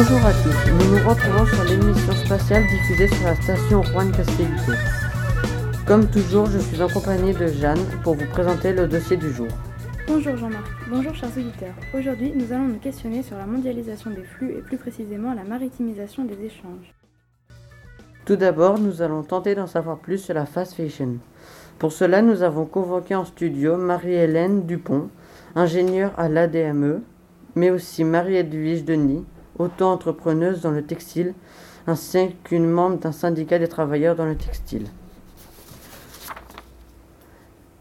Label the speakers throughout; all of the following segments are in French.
Speaker 1: Bonjour à tous, nous nous retrouvons sur l'émission spatiale diffusée sur la station Juan Castellito. Comme toujours, je suis en compagnie de Jeanne pour vous présenter le dossier du jour.
Speaker 2: Bonjour Jean-Marc, bonjour chers auditeurs. Aujourd'hui, nous allons nous questionner sur la mondialisation des flux et plus précisément la maritimisation des échanges.
Speaker 1: Tout d'abord, nous allons tenter d'en savoir plus sur la fast fashion. Pour cela, nous avons convoqué en studio Marie-Hélène Dupont, ingénieure à l'ADME, mais aussi Marie-Edwige Denis, auto-entrepreneuse dans le textile, ainsi qu'une membre d'un syndicat des travailleurs dans le textile.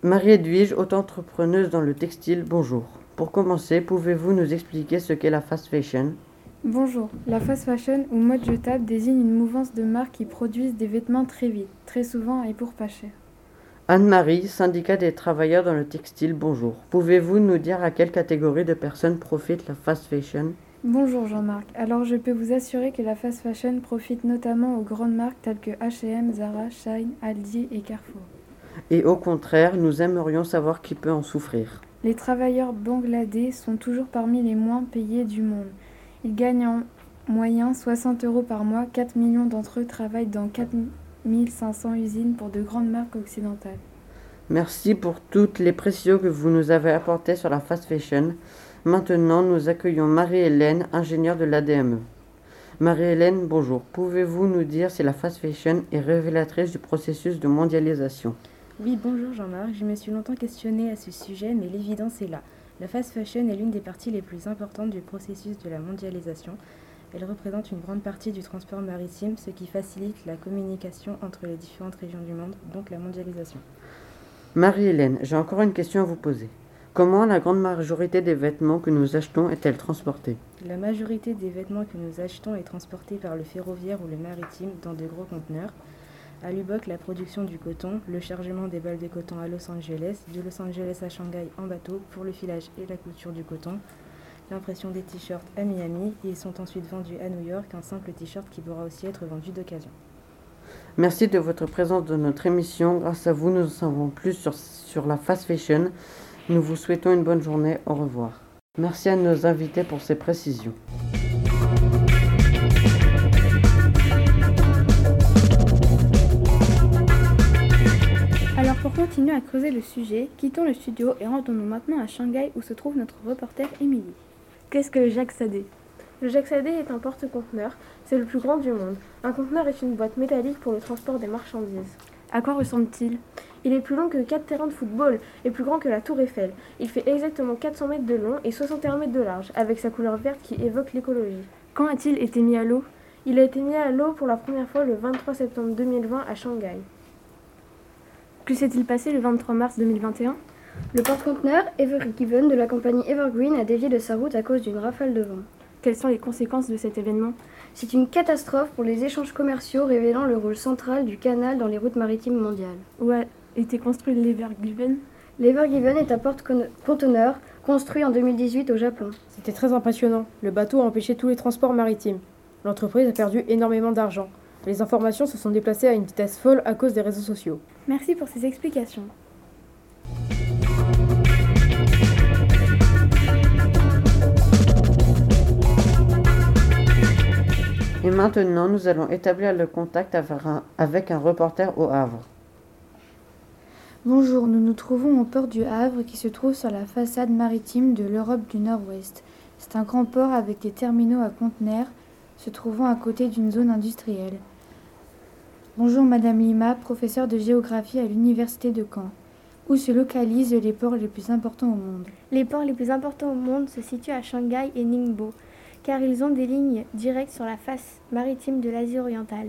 Speaker 1: Marie-Edwige, auto-entrepreneuse dans le textile, bonjour. Pour commencer, pouvez-vous nous expliquer ce qu'est la fast fashion?
Speaker 2: Bonjour, la fast fashion ou mode jetable désigne une mouvance de marques qui produisent des vêtements très vite, très souvent et pour pas cher.
Speaker 1: Anne-Marie, syndicat des travailleurs dans le textile, bonjour. Pouvez-vous nous dire à quelle catégorie de personnes profite la fast fashion?
Speaker 2: Bonjour Jean-Marc. Alors je peux vous assurer que la fast fashion profite notamment aux grandes marques telles que H&M, Zara, Shine, Aldi et Carrefour.
Speaker 1: Et au contraire, nous aimerions savoir qui peut en souffrir.
Speaker 2: Les travailleurs bangladais sont toujours parmi les moins payés du monde. Ils gagnent en moyenne 60 euros par mois. 4 millions d'entre eux travaillent dans 4500 usines pour de grandes marques occidentales.
Speaker 1: Merci pour toutes les précisions que vous nous avez apportées sur la fast fashion. Maintenant, nous accueillons Marie-Hélène, ingénieure de l'ADME. Marie-Hélène, bonjour. Pouvez-vous nous dire si la fast fashion est révélatrice du processus de mondialisation?
Speaker 3: Oui, bonjour Jean-Marc. Je me suis longtemps questionnée à ce sujet, mais l'évidence est là. La fast fashion est l'une des parties les plus importantes du processus de la mondialisation. Elle représente une grande partie du transport maritime, ce qui facilite la communication entre les différentes régions du monde, donc la mondialisation.
Speaker 1: Marie-Hélène, j'ai encore une question à vous poser. Comment la grande majorité des vêtements que nous achetons est-elle transportée?
Speaker 3: La majorité des vêtements que nous achetons est transportée par le ferroviaire ou le maritime dans de gros conteneurs. À Lubbock, la production du coton, le chargement des balles de coton à Los Angeles, de Los Angeles à Shanghai en bateau pour le filage et la couture du coton, l'impression des t-shirts à Miami et ils sont ensuite vendus à New York, un simple t-shirt qui pourra aussi être vendu d'occasion.
Speaker 1: Merci de votre présence dans notre émission. Grâce à vous, nous en savons plus sur, sur la fast fashion. Nous vous souhaitons une bonne journée. Au revoir. Merci à nos invités pour ces précisions.
Speaker 2: Alors pour continuer à creuser le sujet, quittons le studio et rendons-nous maintenant à Shanghai où se trouve notre reporter Émilie.
Speaker 4: Qu'est-ce que le Jacques Sadé? Le Jacques Sadé est un porte-conteneur, c'est le plus grand du monde. Un conteneur est une boîte métallique pour le transport des marchandises.
Speaker 2: À quoi ressemble-t-il?
Speaker 4: Il est plus long que 4 terrains de football et plus grand que la tour Eiffel. Il fait exactement 400 mètres de long et 61 mètres de large, avec sa couleur verte qui évoque l'écologie.
Speaker 2: Quand a-t-il été mis à l'eau?
Speaker 4: Il a été mis à l'eau pour la première fois le 23 septembre 2020 à Shanghai.
Speaker 2: Que s'est-il passé le 23 mars 2021
Speaker 5: Le porte-conteneur Ever Given de la compagnie Evergreen a dévié de sa route à cause d'une rafale de vent.
Speaker 2: Quelles sont les conséquences de cet événement
Speaker 5: C'est une catastrophe pour les échanges commerciaux révélant le rôle central du canal dans les routes maritimes mondiales.
Speaker 2: Où a été construit l'Evergiven?
Speaker 5: L'Evergiven est un porte-conteneur construit en 2018 au Japon.
Speaker 6: C'était très impressionnant. Le bateau a empêché tous les transports maritimes. L'entreprise a perdu énormément d'argent. Les informations se sont déplacées à une vitesse folle à cause des réseaux sociaux.
Speaker 2: Merci pour ces explications.
Speaker 1: Et maintenant, nous allons établir le contact avec un, avec un reporter au Havre.
Speaker 7: Bonjour, nous nous trouvons au port du Havre qui se trouve sur la façade maritime de l'Europe du Nord-Ouest. C'est un grand port avec des terminaux à conteneurs se trouvant à côté d'une zone industrielle. Bonjour Madame Lima, professeure de géographie à l'Université de Caen. Où se localisent les ports les plus importants au monde?
Speaker 8: Les ports les plus importants au monde se situent à Shanghai et Ningbo, car ils ont des lignes directes sur la face maritime de l'Asie orientale.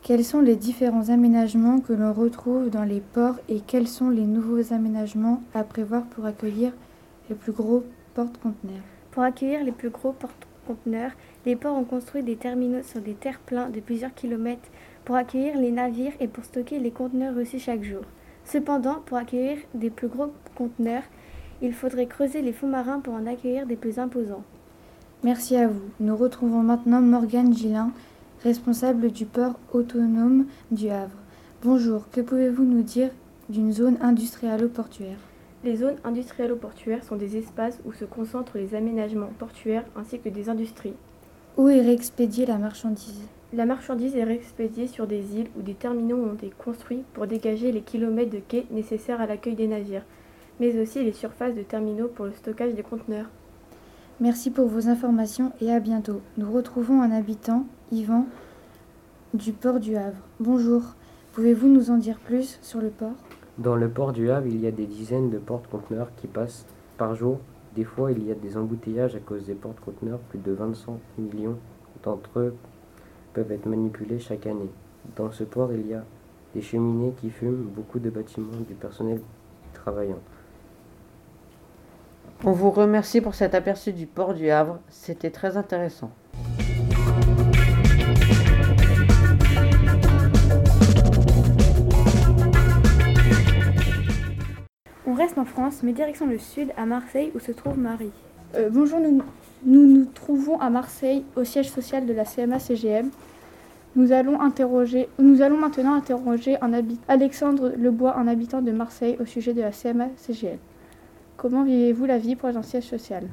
Speaker 7: Quels sont les différents aménagements que l'on retrouve dans les ports et quels sont les nouveaux aménagements à prévoir pour accueillir les plus gros porte-conteneurs?
Speaker 8: Pour accueillir les plus gros porte-conteneurs, les ports ont construit des terminaux sur des terre-pleins de plusieurs kilomètres pour accueillir les navires et pour stocker les conteneurs reçus chaque jour. Cependant, pour accueillir des plus gros conteneurs, il faudrait creuser les fonds marins pour en accueillir des plus imposants.
Speaker 7: Merci à vous. Nous retrouvons maintenant Morgane Gillin, responsable du port autonome du Havre. Bonjour, que pouvez-vous nous dire d'une zone industrialo-portuaire
Speaker 4: Les zones industrialo-portuaires sont des espaces où se concentrent les aménagements portuaires ainsi que des industries.
Speaker 7: Où est réexpédiée la marchandise?
Speaker 4: La marchandise est réexpédiée sur des îles où des terminaux ont été construits pour dégager les kilomètres de quais nécessaires à l'accueil des navires, mais aussi les surfaces de terminaux pour le stockage des conteneurs.
Speaker 7: Merci pour vos informations et à bientôt. Nous retrouvons un habitant, Yvan, du port du Havre. Bonjour, pouvez-vous nous en dire plus sur le port?
Speaker 9: Dans le port du Havre, il y a des dizaines de porte-conteneurs qui passent par jour. Des fois, il y a des embouteillages à cause des porte-conteneurs. Plus de 25 millions d'entre eux peuvent être manipulés chaque année. Dans ce port, il y a des cheminées qui fument, beaucoup de bâtiments, du personnel travaillant.
Speaker 1: On vous remercie pour cet aperçu du port du Havre, c'était très intéressant.
Speaker 2: On reste en France, mais direction le sud, à Marseille, où se trouve Marie.
Speaker 10: Euh, bonjour, nous, nous nous trouvons à Marseille, au siège social de la CMA-CGM. Nous allons, interroger, nous allons maintenant interroger un habit- Alexandre Lebois, un habitant de Marseille, au sujet de la CMA-CGM. Comment vivez-vous la vie pour un siège social?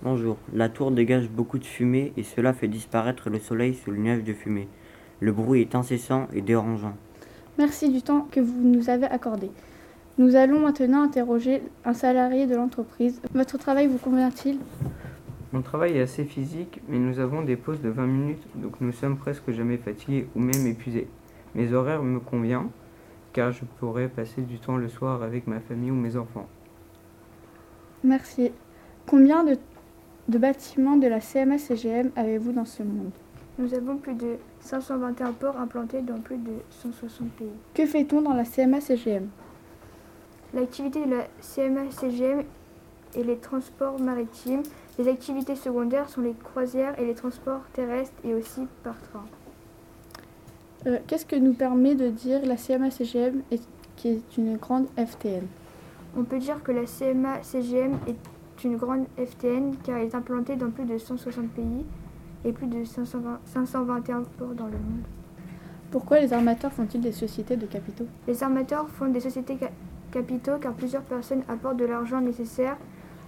Speaker 11: Bonjour. La tour dégage beaucoup de fumée et cela fait disparaître le soleil sous le nuage de fumée. Le bruit est incessant et dérangeant.
Speaker 10: Merci du temps que vous nous avez accordé. Nous allons maintenant interroger un salarié de l'entreprise. Votre travail vous convient-il?
Speaker 12: Mon travail est assez physique, mais nous avons des pauses de 20 minutes, donc nous sommes presque jamais fatigués ou même épuisés. Mes horaires me conviennent, car je pourrais passer du temps le soir avec ma famille ou mes enfants.
Speaker 10: Merci. Combien de, de bâtiments de la CMA-CGM avez-vous dans ce monde?
Speaker 5: Nous avons plus de 521 ports implantés dans plus de 160 pays.
Speaker 10: Que fait-on dans la CMA-CGM
Speaker 5: L'activité de la CMA-CGM est les transports maritimes. Les activités secondaires sont les croisières et les transports terrestres et aussi par train.
Speaker 10: Euh, Qu'est-ce que nous permet de dire la CMA-CGM qui est une grande FTN
Speaker 5: On peut dire que la CMA-CGM est une grande FTN car elle est implantée dans plus de 160 pays et plus de 520 521 ports dans le monde.
Speaker 10: Pourquoi les armateurs font-ils des sociétés de capitaux?
Speaker 5: Les armateurs fondent des sociétés ca- capitaux car plusieurs personnes apportent de l'argent nécessaire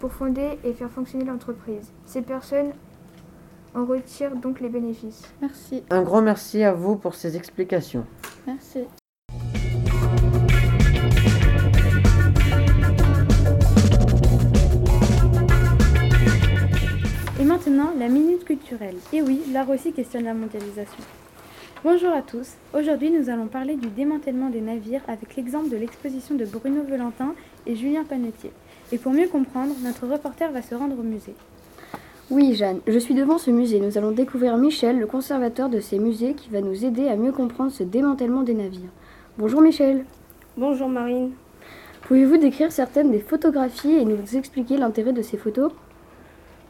Speaker 5: pour fonder et faire fonctionner l'entreprise. Ces personnes en retirent donc les bénéfices.
Speaker 10: Merci.
Speaker 1: Un grand merci à vous pour ces explications.
Speaker 10: Merci.
Speaker 2: Maintenant, la minute culturelle. Et oui, l'art aussi questionne la mondialisation. Bonjour à tous. Aujourd'hui, nous allons parler du démantèlement des navires avec l'exemple de l'exposition de Bruno Valentin et Julien Panetier. Et pour mieux comprendre, notre reporter va se rendre au musée.
Speaker 5: Oui, Jeanne, je suis devant ce musée. Nous allons découvrir Michel, le conservateur de ces musées, qui va nous aider à mieux comprendre ce démantèlement des navires. Bonjour Michel.
Speaker 13: Bonjour Marine.
Speaker 5: Pouvez-vous décrire certaines des photographies et nous expliquer l'intérêt de ces photos?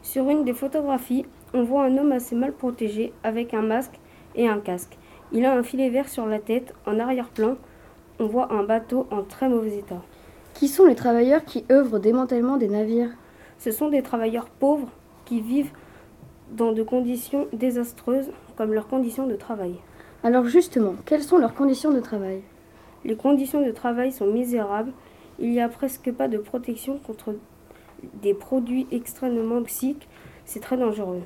Speaker 13: Sur une des photographies, on voit un homme assez mal protégé avec un masque et un casque. Il a un filet vert sur la tête. En arrière-plan, on voit un bateau en très mauvais état.
Speaker 5: Qui sont les travailleurs qui œuvrent au démantèlement des navires?
Speaker 13: Ce sont des travailleurs pauvres qui vivent dans de conditions désastreuses comme leurs conditions de travail.
Speaker 5: Alors justement, quelles sont leurs conditions de travail?
Speaker 13: Les conditions de travail sont misérables. Il n'y a presque pas de protection contre des produits extrêmement toxiques. C'est très dangereux.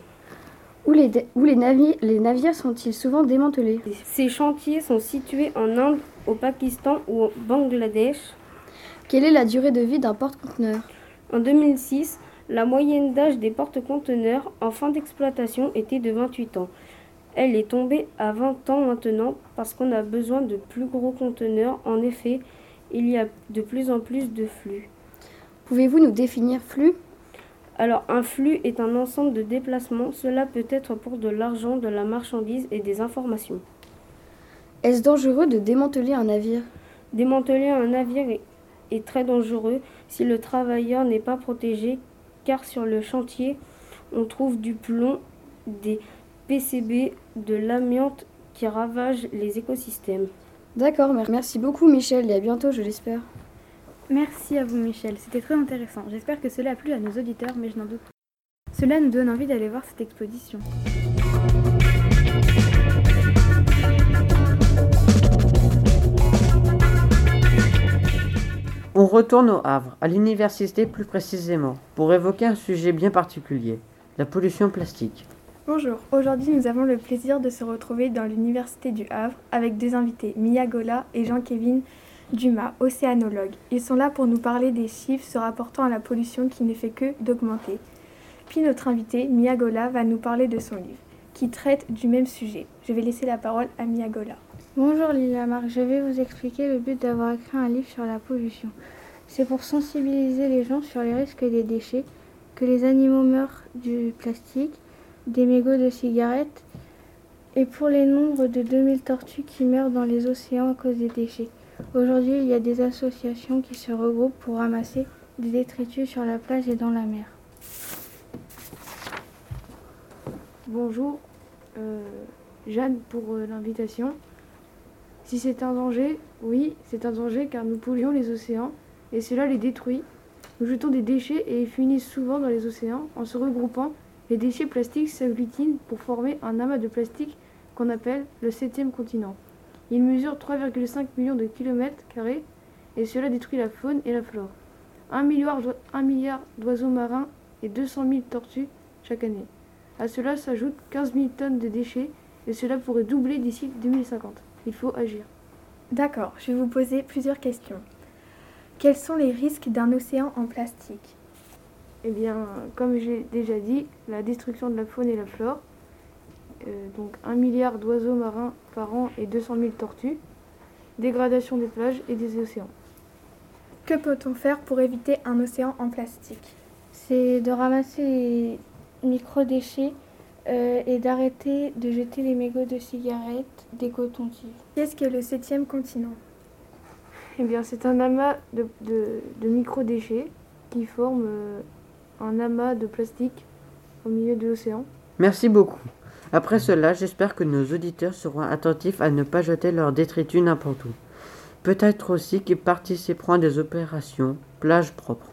Speaker 5: Où les, dé- où les, navi- les navires sont-ils souvent démantelés?
Speaker 13: Ces chantiers sont situés en Inde, au Pakistan ou au Bangladesh.
Speaker 5: Quelle est la durée de vie d'un porte-conteneur?
Speaker 13: En 2006, la moyenne d'âge des porte-conteneurs en fin d'exploitation était de 28 ans. Elle est tombée à 20 ans maintenant parce qu'on a besoin de plus gros conteneurs. En effet, il y a de plus en plus de flux.
Speaker 5: Pouvez-vous nous définir flux?
Speaker 13: Alors un flux est un ensemble de déplacements. Cela peut être pour de l'argent, de la marchandise et des informations.
Speaker 5: Est-ce dangereux de démanteler un navire?
Speaker 13: Démanteler un navire est, est très dangereux si le travailleur n'est pas protégé car sur le chantier on trouve du plomb, des PCB, de l'amiante qui ravagent les écosystèmes.
Speaker 5: D'accord, mer- merci beaucoup Michel et à bientôt je l'espère.
Speaker 2: Merci à vous Michel, c'était très intéressant. J'espère que cela a plu à nos auditeurs, mais je n'en doute pas. Cela nous donne envie d'aller voir cette exposition.
Speaker 1: On retourne au Havre, à l'université plus précisément, pour évoquer un sujet bien particulier, la pollution plastique.
Speaker 2: Bonjour, aujourd'hui nous avons le plaisir de se retrouver dans l'Université du Havre avec deux invités, Mia Gola et Jean-Kévin Dumas, océanologues. Ils sont là pour nous parler des chiffres se rapportant à la pollution qui ne fait que d'augmenter. Puis notre invité, Mia Gola, va nous parler de son livre, qui traite du même sujet. Je vais laisser la parole à Mia Gola.
Speaker 8: Bonjour Lila Marc, je vais vous expliquer le but d'avoir écrit un livre sur la pollution. C'est pour sensibiliser les gens sur les risques des déchets, que les animaux meurent du plastique, des mégots de cigarettes et pour les nombres de 2000 tortues qui meurent dans les océans à cause des déchets. Aujourd'hui, il y a des associations qui se regroupent pour ramasser des détritus sur la plage et dans la mer.
Speaker 14: Bonjour, euh, Jeanne, pour euh, l'invitation. Si c'est un danger, oui, c'est un danger car nous polluons les océans et cela les détruit. Nous jetons des déchets et ils finissent souvent dans les océans. En se regroupant, les déchets plastiques s'agglutinent pour former un amas de plastique qu'on appelle le septième continent. Il mesure 3,5 millions de kilomètres carrés et cela détruit la faune et la flore. Un milliard, d'oiseaux marins et 200 000 tortues chaque année. À cela s'ajoutent 15 000 tonnes de déchets et cela pourrait doubler d'ici 2050. Il faut agir.
Speaker 2: D'accord, je vais vous poser plusieurs questions. Quels sont les risques d'un océan en plastique?
Speaker 14: Eh bien, comme j'ai déjà dit, la destruction de la faune et la flore, euh, donc 1 milliard d'oiseaux marins par an et 200 000 tortues, dégradation des plages et des océans.
Speaker 2: Que peut-on faire pour éviter un océan en plastique?
Speaker 8: C'est de ramasser les micro-déchets euh, et d'arrêter de jeter les mégots de cigarettes, des cotons-tiges.
Speaker 2: Qu'est-ce que le septième continent?
Speaker 14: Eh bien, c'est un amas de, de, micro-déchets qui forme euh, un amas de plastique au milieu de l'océan.
Speaker 1: Merci beaucoup. Après cela, j'espère que nos auditeurs seront attentifs à ne pas jeter leurs détritus n'importe où. Peut-être aussi qu'ils participeront à des opérations plage propre.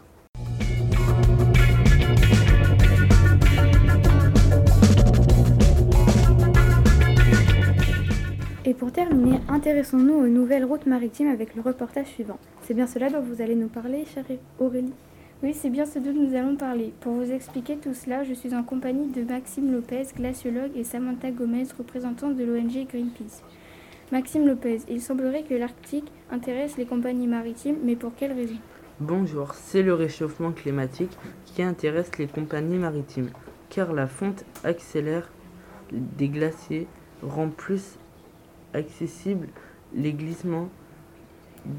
Speaker 2: Et pour terminer, intéressons-nous aux nouvelles routes maritimes avec le reportage suivant. C'est bien cela dont vous allez nous parler, chère Aurélie?
Speaker 15: Oui, c'est bien ce dont nous allons parler. Pour vous expliquer tout cela, je suis en compagnie de Maxime Lopez, glaciologue, et Samantha Gomez, représentante de l'ONG Greenpeace. Maxime Lopez, il semblerait que l'Arctique intéresse les compagnies maritimes, mais pour quelle raison?
Speaker 16: Bonjour, c'est le réchauffement climatique qui intéresse les compagnies maritimes, car la fonte accélère des glaciers, rend plus accessibles les glissements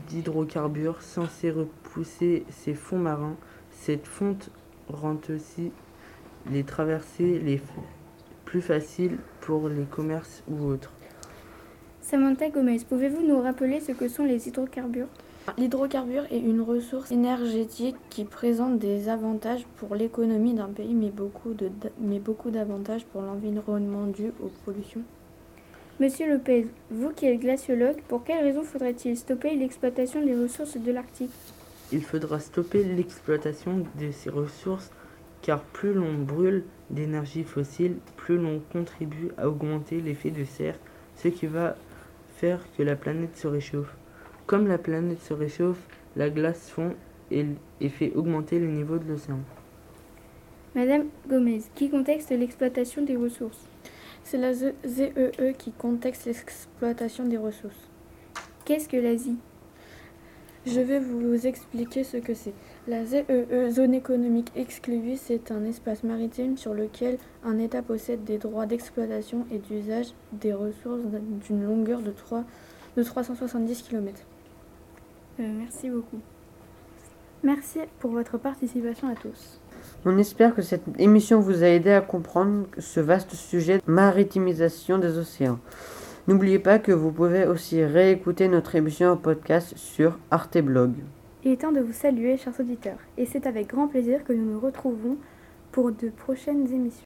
Speaker 16: d'hydrocarbures censés repousser ces fonds marins cette fonte rend aussi les traversées les plus faciles pour les commerces ou autres.
Speaker 15: Samantha Gomez, pouvez-vous nous rappeler ce que sont les hydrocarbures?
Speaker 17: L'hydrocarbure est une ressource énergétique qui présente des avantages pour l'économie d'un pays, mais beaucoup, de, mais beaucoup d'avantages pour l'environnement dû aux pollutions.
Speaker 15: Monsieur Lopez, vous qui êtes glaciologue, pour quelles raisons faudrait-il stopper l'exploitation des ressources de l'Arctique?
Speaker 16: Il faudra stopper l'exploitation de ces ressources car plus l'on brûle d'énergie fossile, plus l'on contribue à augmenter l'effet de serre, ce qui va faire que la planète se réchauffe. Comme la planète se réchauffe, la glace fond et, fait augmenter le niveau de l'océan.
Speaker 15: Madame Gomez, qui contexte l'exploitation des ressources?
Speaker 17: C'est la ZEE e qui contexte l'exploitation des ressources.
Speaker 15: Qu'est-ce que l'Asie?
Speaker 17: Je vais vous expliquer ce que c'est. La ZEE, zone économique exclusive, c'est un espace maritime sur lequel un État possède des droits d'exploitation et d'usage des ressources d'une longueur de, 3, de 370 km.
Speaker 15: Euh, merci beaucoup.
Speaker 2: Merci pour votre participation à tous.
Speaker 1: On espère que cette émission vous a aidé à comprendre ce vaste sujet de maritimisation des océans. N'oubliez pas que vous pouvez aussi réécouter notre émission en podcast sur Arteblog.
Speaker 2: Il est temps de vous saluer, chers auditeurs, et c'est avec grand plaisir que nous nous retrouvons pour de prochaines émissions.